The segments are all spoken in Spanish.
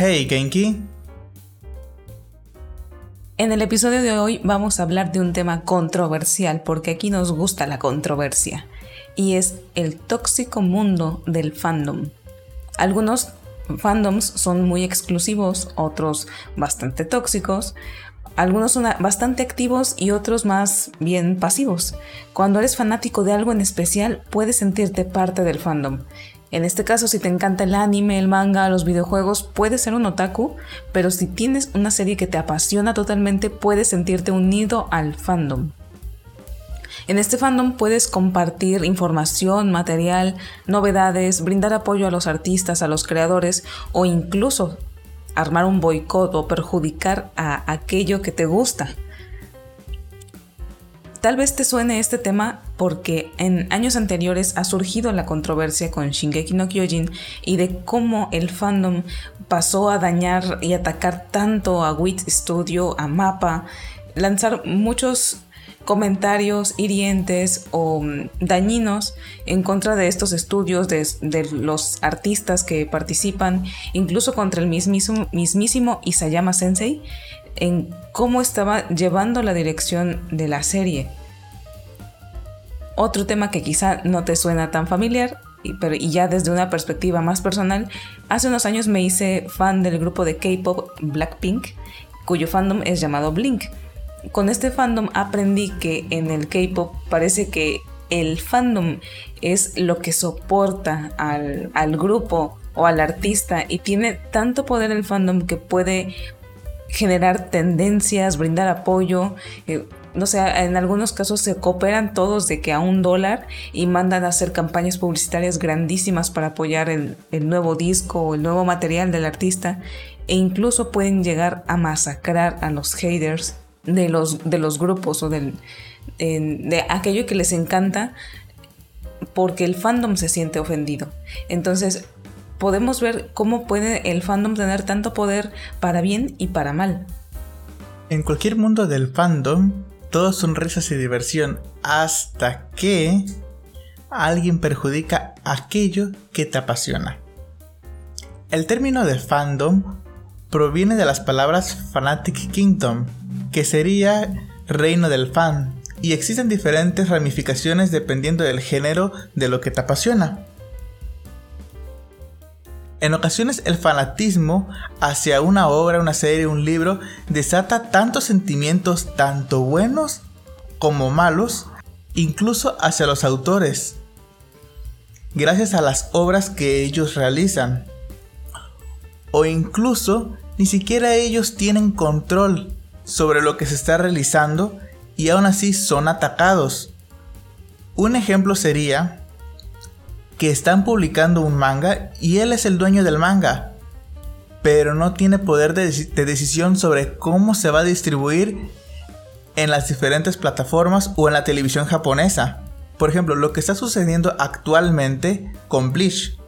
Hey Genki. En el episodio de hoy vamos a hablar de un tema controversial porque aquí nos gusta la controversia y es el tóxico mundo del fandom. Algunos fandoms son muy exclusivos, otros bastante tóxicos, algunos son bastante activos y otros más bien pasivos. Cuando eres fanático de algo en especial, puedes sentirte parte del fandom. En este caso, si te encanta el anime, el manga, los videojuegos, puedes ser un otaku, pero si tienes una serie que te apasiona totalmente, puedes sentirte unido al fandom. En este fandom puedes compartir información, material, novedades, brindar apoyo a los artistas, a los creadores o incluso armar un boicot o perjudicar a aquello que te gusta. Tal vez te suene este tema porque en años anteriores ha surgido la controversia con Shingeki no Kyojin y de cómo el fandom pasó a dañar y atacar tanto a Wit Studio, a Mapa, lanzar muchos comentarios hirientes o mm, dañinos en contra de estos estudios, de, los artistas que participan, incluso contra el mismísimo, mismísimo Isayama Sensei, en cómo estaba llevando la dirección de la serie. Otro tema que quizá no te suena tan familiar, pero y ya desde una perspectiva más personal, hace unos años me hice fan del grupo de K-pop Blackpink, cuyo fandom es llamado Blink con este fandom aprendí que en el K-pop parece que el fandom es lo que soporta al, grupo o al artista y tiene tanto poder el fandom que puede generar tendencias, brindar apoyo. Eh, no sé, en algunos casos se cooperan todos de que a un dólar y mandan a hacer campañas publicitarias grandísimas para apoyar el, nuevo disco o el nuevo material del artista e incluso pueden llegar a masacrar a los haters de los, de los grupos o de aquello que les encanta porque el fandom se siente ofendido. Entonces, podemos ver cómo puede el fandom tener tanto poder para bien y para mal. En cualquier mundo del fandom, todo son risas y diversión hasta que alguien perjudica aquello que te apasiona. El término de fandom proviene de las palabras Fanatic Kingdom, que sería reino del fan, y existen diferentes ramificaciones dependiendo del género de lo que te apasiona. En ocasiones el fanatismo hacia una obra, una serie, un libro desata tantos sentimientos, tanto buenos como malos, incluso hacia los autores, gracias a las obras que ellos realizan. O incluso ni siquiera ellos tienen control sobre lo que se está realizando y aún así son atacados. Un ejemplo sería que están publicando un manga y él es el dueño del manga, pero no tiene poder de, decisión sobre cómo se va a distribuir en las diferentes plataformas o en la televisión japonesa. Por ejemplo, lo que está sucediendo actualmente con Bleach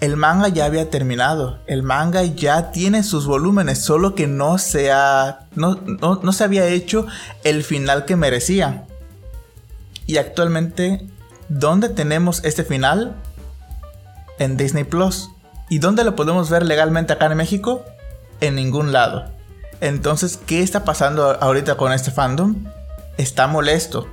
el manga ya había terminado. El manga ya tiene sus volúmenes, solo que no se, no, se había hecho el final que merecía. Y actualmente, ¿dónde tenemos este final? En Disney Plus. ¿Y dónde lo podemos ver legalmente acá en México? En ningún lado. Entonces, ¿qué está pasando ahorita con este fandom? Está molesto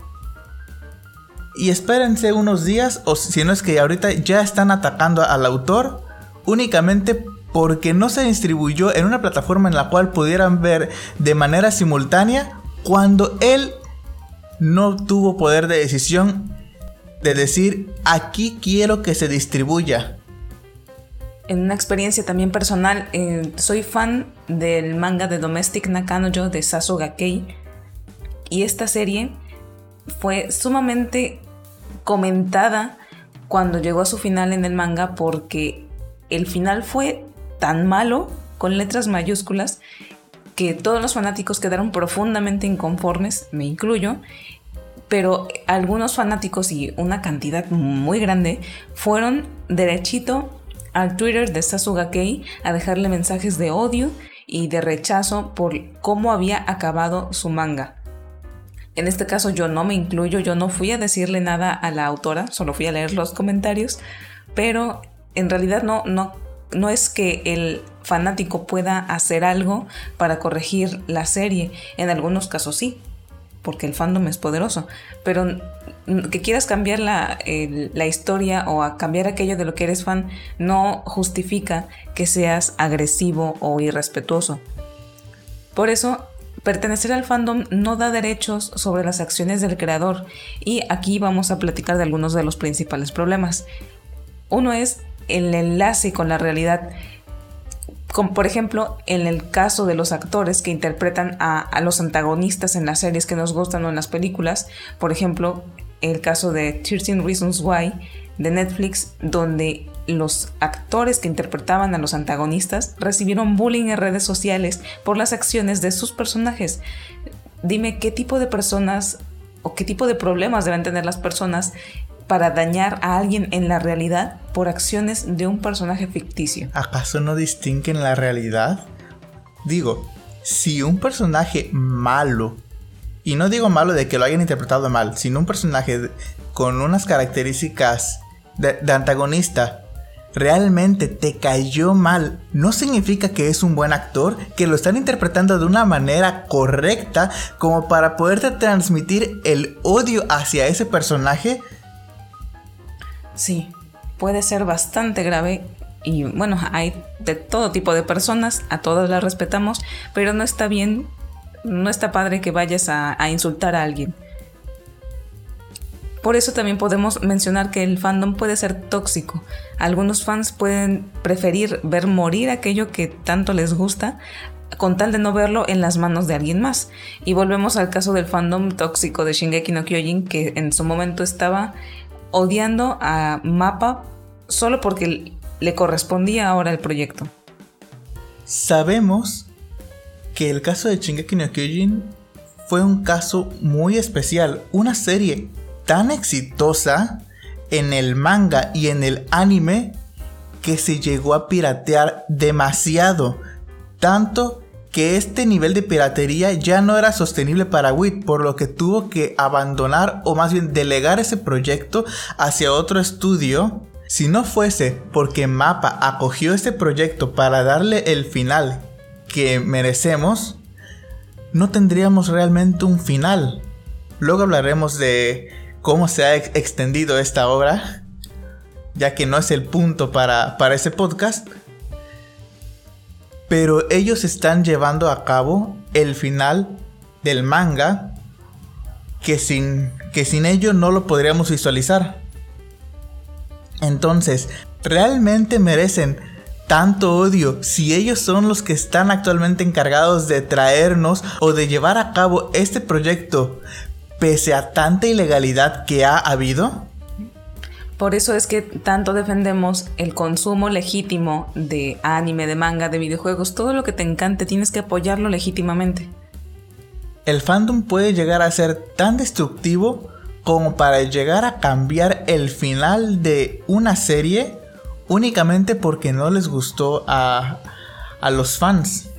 y espérense unos días o si no es que ahorita ya están atacando al autor únicamente porque no se distribuyó en una plataforma en la cual pudieran ver de manera simultánea cuando él no tuvo poder de decisión de decir aquí quiero que se distribuya. En una experiencia también personal, eh, soy fan del manga de Domestic Nakanojo de Sasuga Kei y esta serie fue sumamente comentada cuando llegó a su final en el manga porque el final fue tan malo, con letras mayúsculas, que todos los fanáticos quedaron profundamente inconformes, me incluyo, pero algunos fanáticos y una cantidad muy grande fueron derechito al Twitter de Sasuga Kei a dejarle mensajes de odio y de rechazo por cómo había acabado su manga. En este caso yo no me incluyo, yo no fui a decirle nada a la autora, solo fui a leer los comentarios, pero en realidad no, no, no es que el fanático pueda hacer algo para corregir la serie. En algunos casos sí, porque el fandom es poderoso. Pero que quieras cambiar la, la, historia o cambiar aquello de lo que eres fan no justifica que seas agresivo o irrespetuoso. Por eso, pertenecer al fandom no da derechos sobre las acciones del creador y aquí vamos a platicar de algunos de los principales problemas. Uno es el enlace con la realidad. Por ejemplo, en el caso de los actores que interpretan a, a, los antagonistas en las series que nos gustan o en las películas, por ejemplo, el caso de 13 Reasons Why de Netflix, donde los actores que interpretaban a los antagonistas recibieron bullying en redes sociales por las acciones de sus personajes. Dime qué tipo de personas o qué tipo de problemas deben tener las personas para dañar a alguien en la realidad por acciones de un personaje ficticio. ¿Acaso no distinguen la realidad? Digo, si un personaje malo, y no digo malo de que lo hayan interpretado mal, sino un personaje con unas características de, antagonista realmente te cayó mal, no significa que es un buen actor, que lo están interpretando de una manera correcta como para poderte transmitir el odio hacia ese personaje Sí, puede ser bastante grave y bueno, hay de todo tipo de personas, a todas las respetamos, pero no está bien, no está padre que vayas a, insultar a alguien. Por eso también podemos mencionar que el fandom puede ser tóxico. Algunos fans pueden preferir ver morir aquello que tanto les gusta con tal de no verlo en las manos de alguien más. Y volvemos al caso del fandom tóxico de Shingeki no Kyojin que en su momento estaba odiando a Mapa solo porque le correspondía ahora el proyecto. Sabemos que el caso de Shingeki no Kyojin fue un caso muy especial, una serie tan exitosa en el manga y en el anime que se llegó a piratear demasiado, tanto que este nivel de piratería ya no era sostenible para WIT, por lo que tuvo que abandonar o más bien delegar ese proyecto hacia otro estudio. Si no fuese porque Mapa acogió este proyecto para darle el final que merecemos, no tendríamos realmente un final. Luego hablaremos de cómo se ha extendido esta obra, ya que no es el punto para, para ese podcast pero ellos están llevando a cabo el final del manga que sin, que sin ello no lo podríamos visualizar. Entonces, ¿realmente merecen tanto odio si ellos son los que están actualmente encargados de traernos o de llevar a cabo este proyecto pese a tanta ilegalidad que ha habido? Por eso es que tanto defendemos el consumo legítimo de anime, de manga, de videojuegos. Todo lo que te encante tienes que apoyarlo legítimamente. El fandom puede llegar a ser tan destructivo como para llegar a cambiar el final de una serie únicamente porque no les gustó a, a los fans.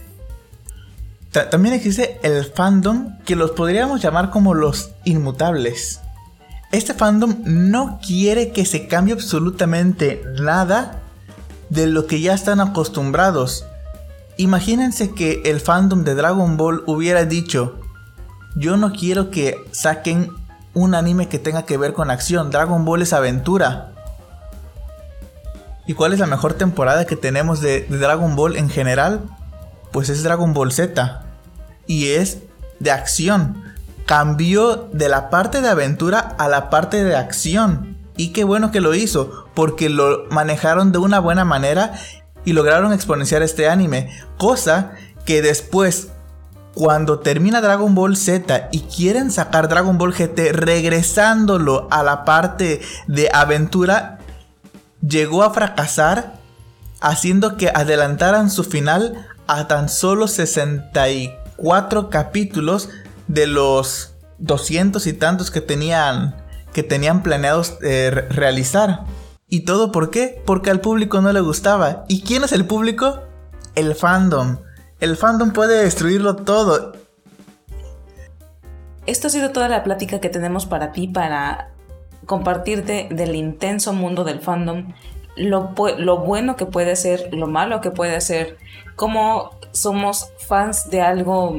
también existe el fandom que los podríamos llamar como los inmutables este fandom no quiere que se cambie absolutamente nada de lo que ya están acostumbrados. Imagínense que el fandom de Dragon Ball hubiera dicho, yo no quiero que saquen un anime que tenga que ver con acción, Dragon Ball es aventura. ¿Y cuál es la mejor temporada que tenemos de, Dragon Ball en general? Pues es Dragon Ball Z. Y es de acción cambió de la parte de aventura a la parte de acción. Y qué bueno que lo hizo, porque lo manejaron de una buena manera y lograron exponenciar este anime. Cosa que después, cuando termina Dragon Ball Z y quieren sacar Dragon Ball GT regresándolo a la parte de aventura, llegó a fracasar, haciendo que adelantaran su final a tan solo 64 capítulos de los 200 y tantos que tenían, que tenían planeados eh, realizar. ¿Y todo por qué? Porque al público no le gustaba. ¿Y quién es el público? El fandom. El fandom puede destruirlo todo. Esto ha sido toda la plática que tenemos para ti, para compartirte del intenso mundo del fandom. lo, lo bueno que puede ser, lo malo que puede ser, cómo somos fans de algo,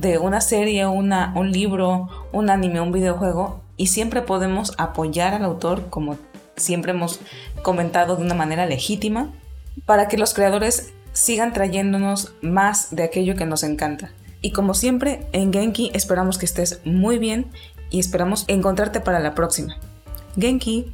de una serie, una, un libro, un anime, un videojuego, y siempre podemos apoyar al autor, como siempre hemos comentado de una manera legítima, para que los creadores sigan trayéndonos más de aquello que nos encanta. Y como siempre, en Genki esperamos que estés muy bien y esperamos encontrarte para la próxima. Genki.